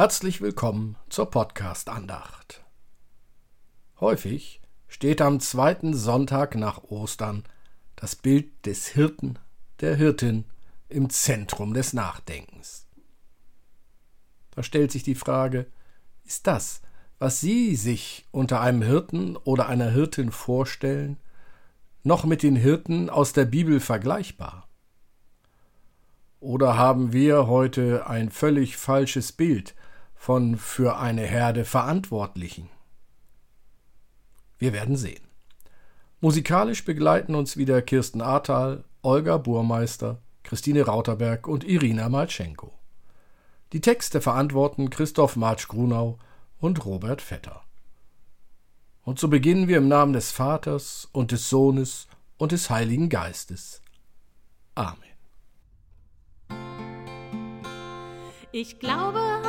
Herzlich willkommen zur Podcast-Andacht. Häufig steht am zweiten Sonntag nach Ostern das Bild des Hirten, der Hirtin im Zentrum des Nachdenkens. Da stellt sich die Frage, ist das, was Sie sich unter einem Hirten oder einer Hirtin vorstellen, noch mit den Hirten aus der Bibel vergleichbar? Oder haben wir heute ein völlig falsches Bild von für eine Herde Verantwortlichen. Wir werden sehen. Musikalisch begleiten uns wieder Kirsten Ahrtal, Olga Burmeister, Christine Rauterberg und Irina Malchenko. Die Texte verantworten Christoph Marsch-Grunau und Robert Vetter. Und so beginnen wir im Namen des Vaters und des Sohnes und des Heiligen Geistes. Amen. Ich glaube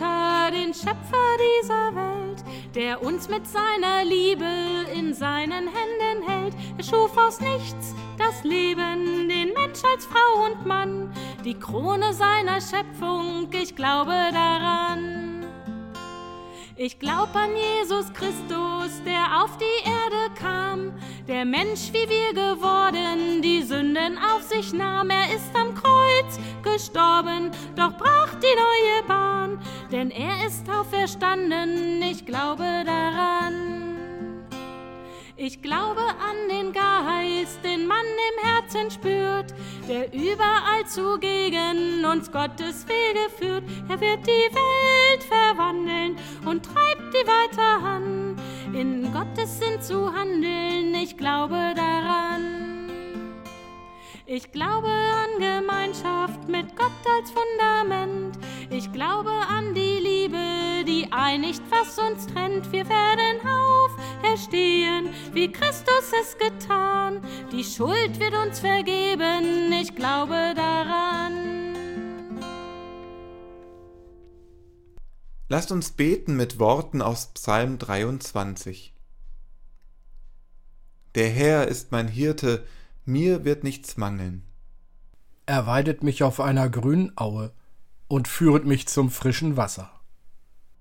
Vater, den Schöpfer dieser Welt, der uns mit seiner Liebe in seinen Händen hält. Er schuf aus nichts das Leben, den Mensch als Frau und Mann, die Krone seiner Schöpfung, ich glaube daran. Ich glaub an Jesus Christus, der auf die Erde kam, der Mensch wie wir geworden, die Sünden auf sich nahm. Er ist am Kreuz gestorben, doch brach die neue Bahn, denn er ist auferstanden, ich glaube daran. Ich glaube an den Geist, den man im Herzen spürt, der überall zugegen uns Gottes Wege führt. Er wird die Welt verwandeln und treibt die weiter an, in Gottes Sinn zu handeln. Ich glaube daran. Ich glaube an Gemeinschaft mit Gott als Fundament. Ich glaube an die Liebe, einigt, was uns trennt. Wir werden auferstehen, wie Christus es getan. Die Schuld wird uns vergeben, ich glaube daran. Lasst uns beten mit Worten aus Psalm 23. Der Herr ist mein Hirte, mir wird nichts mangeln. Er weidet mich auf einer grünen Aue und führet mich zum frischen Wasser.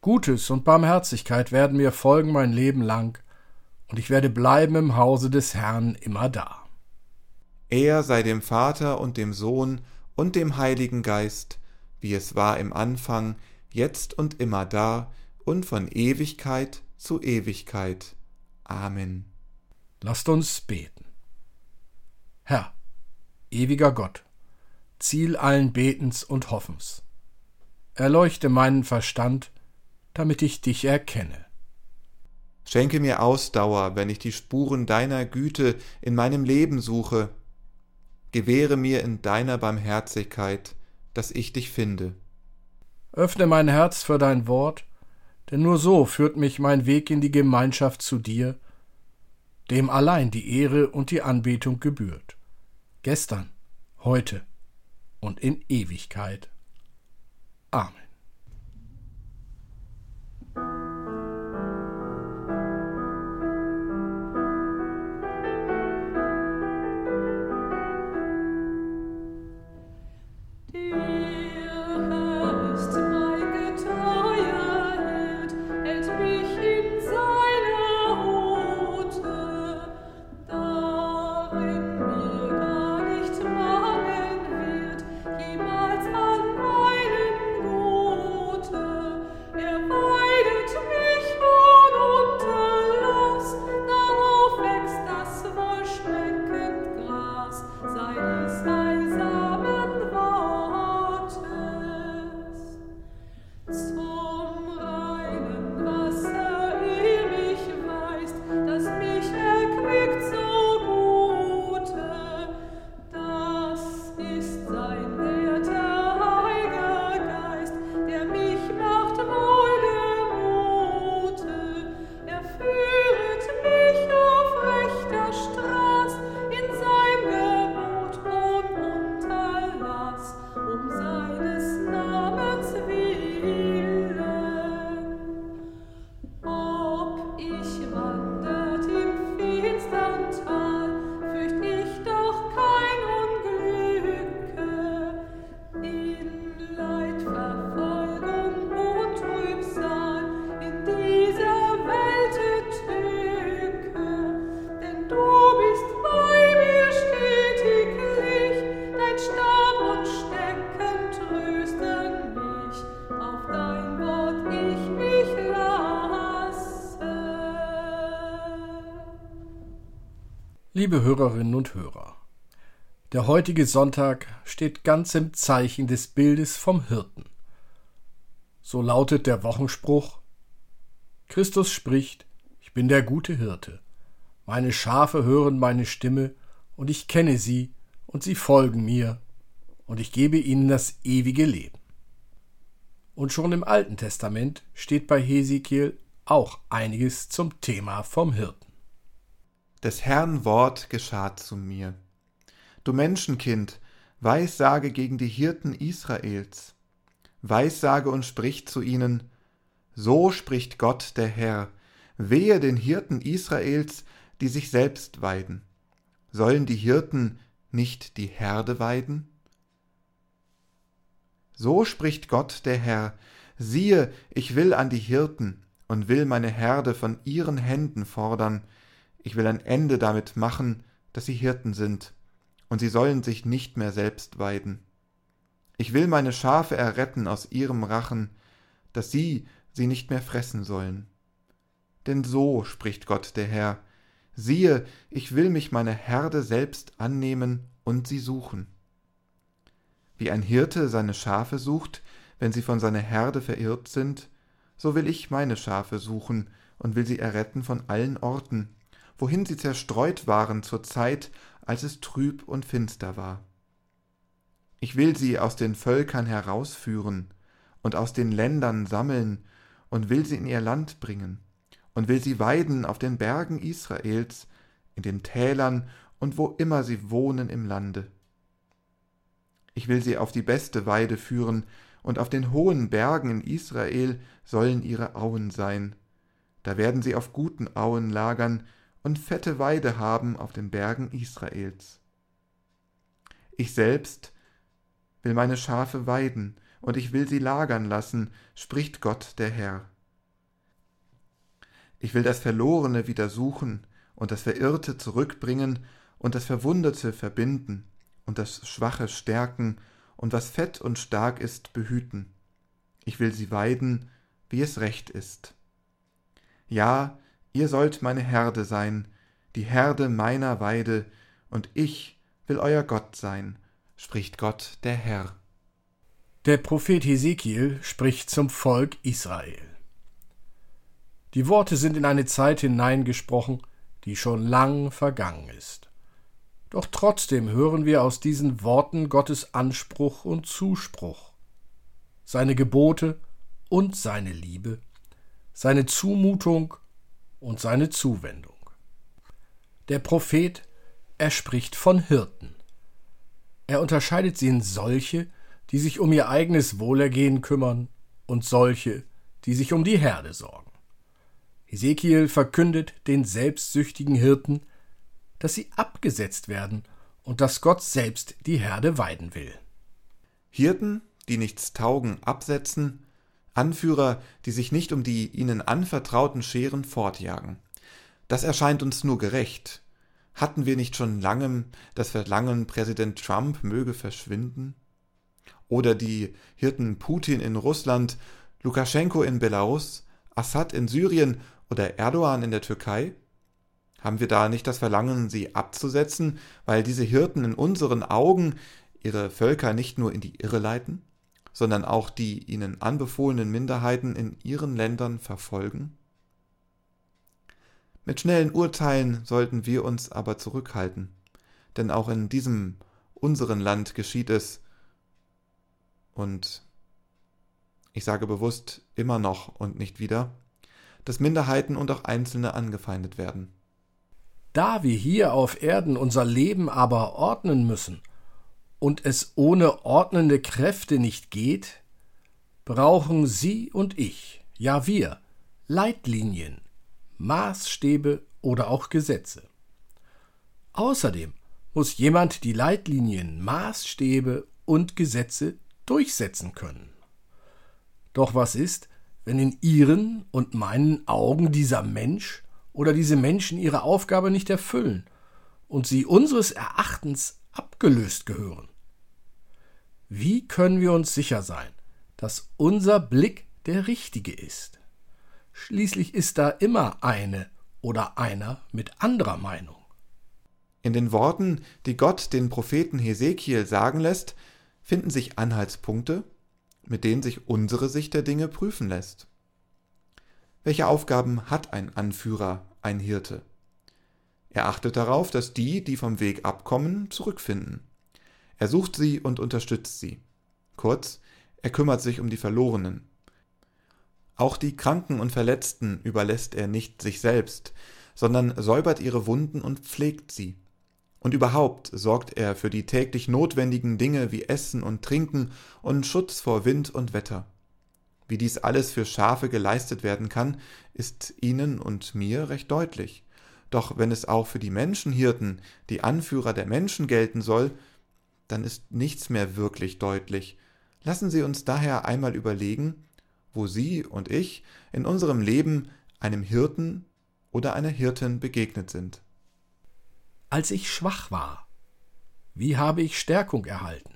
Gutes und Barmherzigkeit werden mir folgen mein Leben lang, und ich werde bleiben im Hause des Herrn immer da. Er sei dem Vater und dem Sohn und dem Heiligen Geist, wie es war im Anfang, jetzt und immer da und von Ewigkeit zu Ewigkeit. Amen. Lasst uns beten. Herr, ewiger Gott, Ziel allen Betens und Hoffens. Erleuchte meinen Verstand, damit ich dich erkenne. Schenke mir Ausdauer, wenn ich die Spuren deiner Güte in meinem Leben suche. Gewähre mir in deiner Barmherzigkeit, dass ich dich finde. Öffne mein Herz für dein Wort, denn nur so führt mich mein Weg in die Gemeinschaft zu dir, dem allein die Ehre und die Anbetung gebührt. Gestern, heute und in Ewigkeit. Amen. Liebe Hörerinnen und Hörer, der heutige Sonntag steht ganz im Zeichen des Bildes vom Hirten. So lautet der Wochenspruch Christus spricht, ich bin der gute Hirte. Meine Schafe hören meine Stimme, und ich kenne sie, und sie folgen mir, und ich gebe ihnen das ewige Leben. Und schon im Alten Testament steht bei Hesekiel auch einiges zum Thema vom Hirten. Des Herrn Wort geschah zu mir. Du Menschenkind, weissage gegen die Hirten Israels. Weissage und sprich zu ihnen, so spricht Gott der Herr, wehe den Hirten Israels, die sich selbst weiden. Sollen die Hirten nicht die Herde weiden? So spricht Gott der Herr, siehe, ich will an die Hirten und will meine Herde von ihren Händen fordern, ich will ein Ende damit machen, dass sie Hirten sind, und sie sollen sich nicht mehr selbst weiden. Ich will meine Schafe erretten aus ihrem Rachen, dass sie sie nicht mehr fressen sollen. Denn so spricht Gott der Herr, siehe, ich will mich meine Herde selbst annehmen und sie suchen. Wie ein Hirte seine Schafe sucht, wenn sie von seiner Herde verirrt sind, so will ich meine Schafe suchen und will sie erretten von allen Orten, wohin sie zerstreut waren zur Zeit, als es trüb und finster war. Ich will sie aus den Völkern herausführen und aus den Ländern sammeln und will sie in ihr Land bringen und will sie weiden auf den Bergen Israels, in den Tälern und wo immer sie wohnen im Lande. Ich will sie auf die beste Weide führen, und auf den hohen Bergen in Israel sollen ihre Auen sein. Da werden sie auf guten Auen lagern, und fette Weide haben auf den Bergen Israels. Ich selbst will meine Schafe weiden, und ich will sie lagern lassen, spricht Gott der Herr. Ich will das Verlorene wieder suchen und das Verirrte zurückbringen und das Verwundete verbinden und das Schwache stärken und was fett und stark ist behüten. Ich will sie weiden, wie es recht ist. Ja, Ihr sollt meine Herde sein, die Herde meiner Weide, und ich will euer Gott sein, spricht Gott der Herr. Der Prophet Hesekiel spricht zum Volk Israel. Die Worte sind in eine Zeit hineingesprochen, die schon lang vergangen ist. Doch trotzdem hören wir aus diesen Worten Gottes Anspruch und Zuspruch, seine Gebote und seine Liebe, seine Zumutung und seine Zuwendung. Der Prophet, er spricht von Hirten. Er unterscheidet sie in solche, die sich um ihr eigenes Wohlergehen kümmern, und solche, die sich um die Herde sorgen. Ezekiel verkündet den selbstsüchtigen Hirten, dass sie abgesetzt werden und dass Gott selbst die Herde weiden will. Hirten, die nichts taugen, absetzen, Anführer, die sich nicht um die ihnen anvertrauten Scheren fortjagen. Das erscheint uns nur gerecht. Hatten wir nicht schon langem das Verlangen, Präsident Trump möge verschwinden? Oder die Hirten Putin in Russland, Lukaschenko in Belarus, Assad in Syrien oder Erdogan in der Türkei? Haben wir da nicht das Verlangen, sie abzusetzen, weil diese Hirten in unseren Augen ihre Völker nicht nur in die Irre leiten? Sondern auch die ihnen anbefohlenen Minderheiten in ihren Ländern verfolgen? Mit schnellen Urteilen sollten wir uns aber zurückhalten, denn auch in diesem unseren Land geschieht es, und ich sage bewusst immer noch und nicht wieder, dass Minderheiten und auch Einzelne angefeindet werden. Da wir hier auf Erden unser Leben aber ordnen müssen und es ohne ordnende Kräfte nicht geht, brauchen Sie und ich, ja wir, Leitlinien, Maßstäbe oder auch Gesetze. Außerdem muss jemand die Leitlinien, Maßstäbe und Gesetze durchsetzen können. Doch was ist, wenn in Ihren und meinen Augen dieser Mensch oder diese Menschen ihre Aufgabe nicht erfüllen und sie unseres Erachtens abgelöst gehören? Wie können wir uns sicher sein, dass unser Blick der richtige ist? Schließlich ist da immer eine oder einer mit anderer Meinung. In den Worten, die Gott den Propheten Hesekiel sagen lässt, finden sich Anhaltspunkte, mit denen sich unsere Sicht der Dinge prüfen lässt. Welche Aufgaben hat ein Anführer, ein Hirte? Er achtet darauf, dass die, die vom Weg abkommen, zurückfinden. Er sucht sie und unterstützt sie. Kurz, er kümmert sich um die Verlorenen. Auch die Kranken und Verletzten überlässt er nicht sich selbst, sondern säubert ihre Wunden und pflegt sie. Und überhaupt sorgt er für die täglich notwendigen Dinge wie Essen und Trinken und Schutz vor Wind und Wetter. Wie dies alles für Schafe geleistet werden kann, ist Ihnen und mir recht deutlich. Doch wenn es auch für die Menschenhirten, die Anführer der Menschen gelten soll, dann ist nichts mehr wirklich deutlich. Lassen Sie uns daher einmal überlegen, wo Sie und ich in unserem Leben einem Hirten oder einer Hirtin begegnet sind. Als ich schwach war, wie habe ich Stärkung erhalten?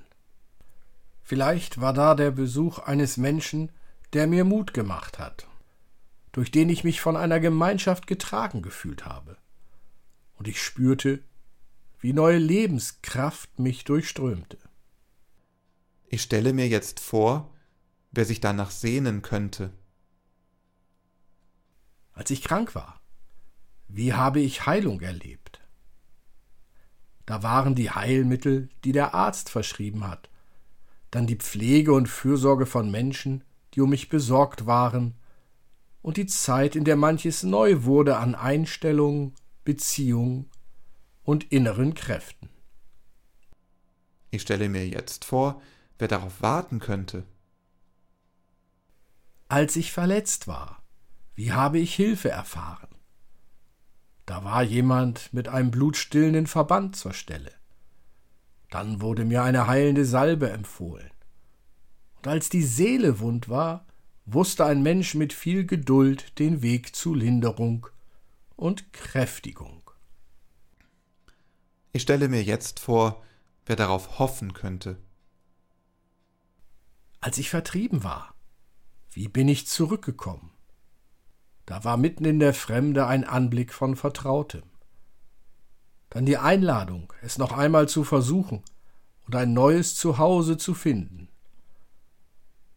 Vielleicht war da der Besuch eines Menschen, der mir Mut gemacht hat, durch den ich mich von einer Gemeinschaft getragen gefühlt habe. Und ich spürte, wie neue Lebenskraft mich durchströmte. Ich stelle mir jetzt vor, wer sich danach sehnen könnte. Als ich krank war, wie habe ich Heilung erlebt? Da waren die Heilmittel, die der Arzt verschrieben hat, dann die Pflege und Fürsorge von Menschen, die um mich besorgt waren, und die Zeit, in der manches neu wurde an Einstellung, Beziehung und inneren Kräften. Ich stelle mir jetzt vor, wer darauf warten könnte als ich verletzt war? Wie habe ich Hilfe erfahren? Da war jemand mit einem blutstillenden Verband zur Stelle. Dann wurde mir eine heilende Salbe empfohlen. Und als die Seele wund war, wusste ein Mensch mit viel Geduld den Weg zu Linderung und Kräftigung. Ich stelle mir jetzt vor, wer darauf hoffen könnte. Als ich vertrieben war, wie bin ich zurückgekommen? Da war mitten in der Fremde ein Anblick von Vertrautem. Dann die Einladung, es noch einmal zu versuchen und ein neues Zuhause zu finden.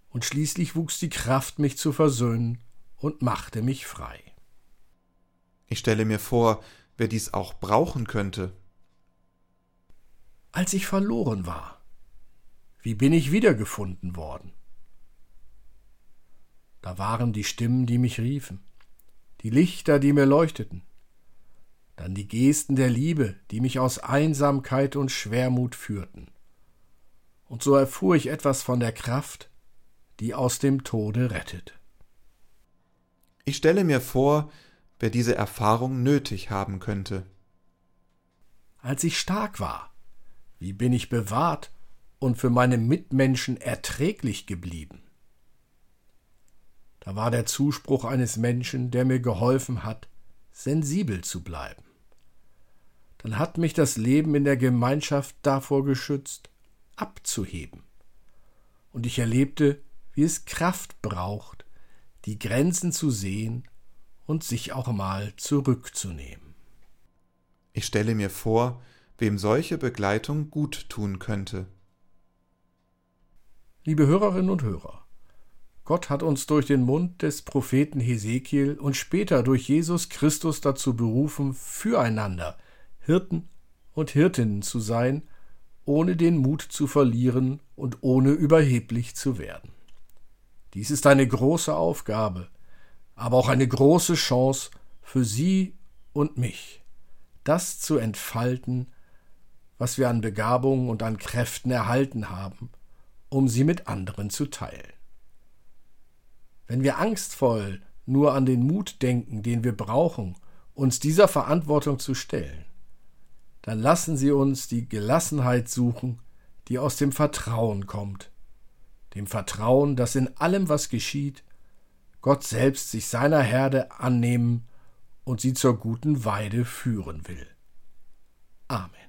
Und schließlich wuchs die Kraft, mich zu versöhnen und machte mich frei. Ich stelle mir vor, wer dies auch brauchen könnte. Als ich verloren war, wie bin ich wiedergefunden worden? Da waren die Stimmen, die mich riefen, die Lichter, die mir leuchteten, dann die Gesten der Liebe, die mich aus Einsamkeit und Schwermut führten. Und so erfuhr ich etwas von der Kraft, die aus dem Tode rettet. Ich stelle mir vor, wer diese Erfahrung nötig haben könnte. Als ich stark war, wie bin ich bewahrt und für meine Mitmenschen erträglich geblieben? Da war der Zuspruch eines Menschen, der mir geholfen hat, sensibel zu bleiben. Dann hat mich das Leben in der Gemeinschaft davor geschützt, abzuheben. Und ich erlebte, wie es Kraft braucht, die Grenzen zu sehen und sich auch mal zurückzunehmen. Ich stelle mir vor, wem solche Begleitung gut tun könnte. Liebe Hörerinnen und Hörer, Gott hat uns durch den Mund des Propheten Hesekiel und später durch Jesus Christus dazu berufen, füreinander Hirten und Hirtinnen zu sein, ohne den Mut zu verlieren und ohne überheblich zu werden. Dies ist eine große Aufgabe, aber auch eine große Chance für Sie und mich, das zu entfalten, was wir an Begabungen und an Kräften erhalten haben, um sie mit anderen zu teilen. Wenn wir angstvoll nur an den Mut denken, den wir brauchen, uns dieser Verantwortung zu stellen, dann lassen Sie uns die Gelassenheit suchen, die aus dem Vertrauen kommt, dem Vertrauen, dass in allem, was geschieht, Gott selbst sich seiner Herde annehmen und sie zur guten Weide führen will. Amen.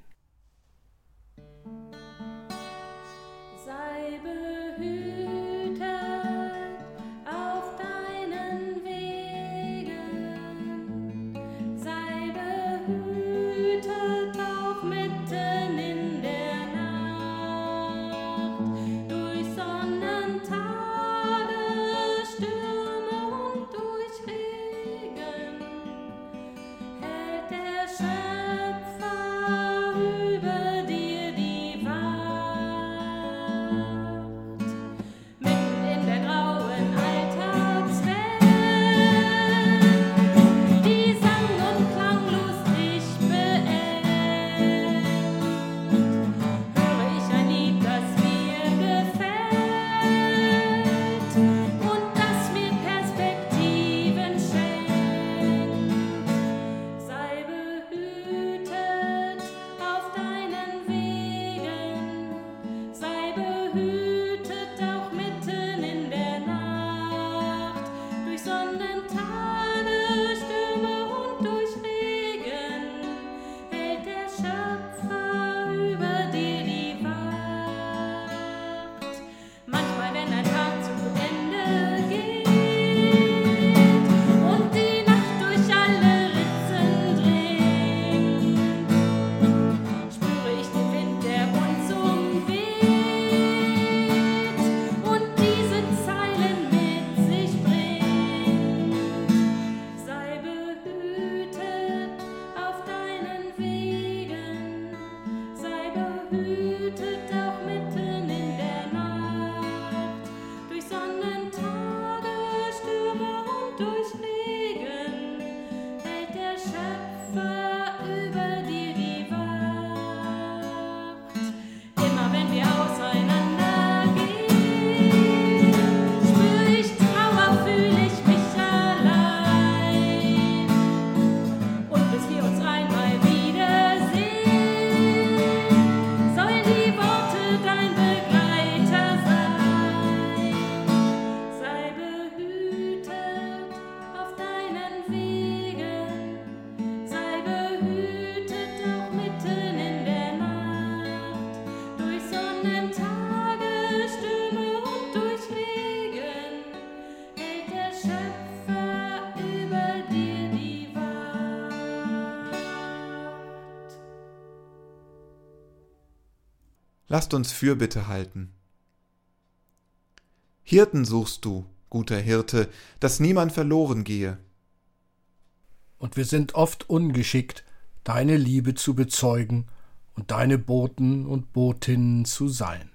Lasst uns Fürbitte halten. Hirten suchst du, guter Hirte, dass niemand verloren gehe. Und wir sind oft ungeschickt, deine Liebe zu bezeugen und deine Boten und Botinnen zu sein.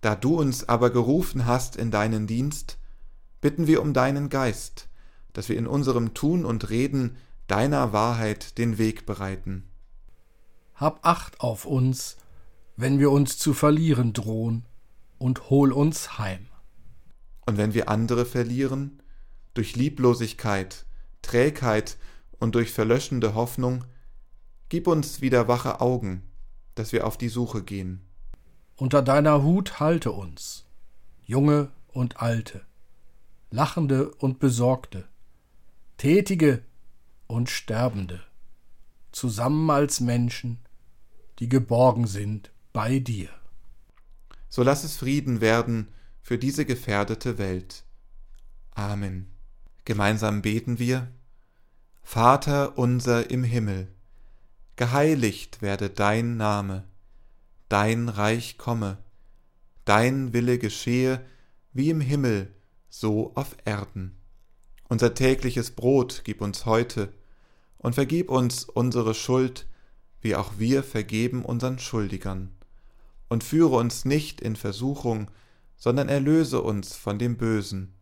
Da du uns aber gerufen hast in deinen Dienst, bitten wir um deinen Geist, dass wir in unserem Tun und Reden deiner Wahrheit den Weg bereiten. Hab Acht auf uns, wenn wir uns zu verlieren drohen, und hol uns heim. Und wenn wir andere verlieren, durch Lieblosigkeit, Trägheit und durch verlöschende Hoffnung, gib uns wieder wache Augen, dass wir auf die Suche gehen. Unter deiner Hut halte uns, Junge und Alte, Lachende und Besorgte, Tätige und Sterbende, zusammen als Menschen, die geborgen sind bei dir. So lass es Frieden werden für diese gefährdete Welt. Amen. Gemeinsam beten wir. Vater unser im Himmel, geheiligt werde dein Name, dein Reich komme, dein Wille geschehe, wie im Himmel, so auf Erden. Unser tägliches Brot gib uns heute, und vergib uns unsere Schuld, wie auch wir vergeben unseren Schuldigern. Und führe uns nicht in Versuchung, sondern erlöse uns von dem Bösen.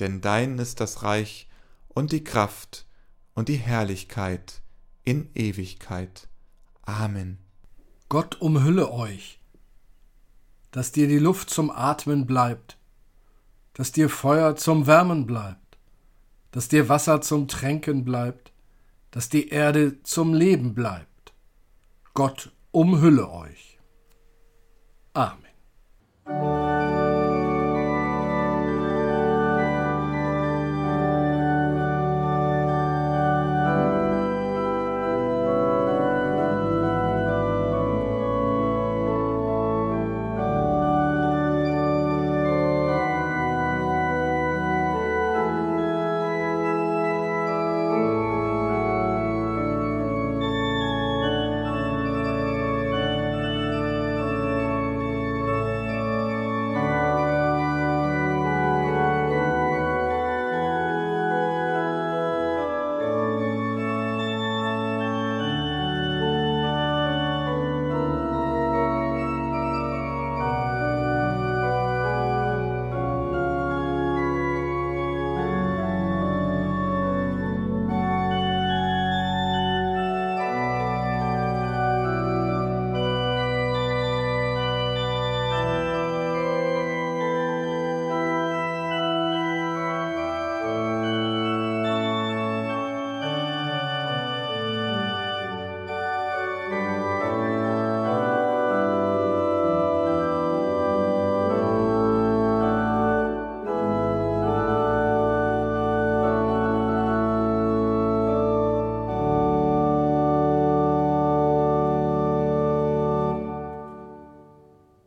Denn dein ist das Reich und die Kraft und die Herrlichkeit in Ewigkeit. Amen. Gott umhülle euch, dass dir die Luft zum Atmen bleibt, dass dir Feuer zum Wärmen bleibt, dass dir Wasser zum Tränken bleibt, dass die Erde zum Leben bleibt. Gott umhülle euch. Amen.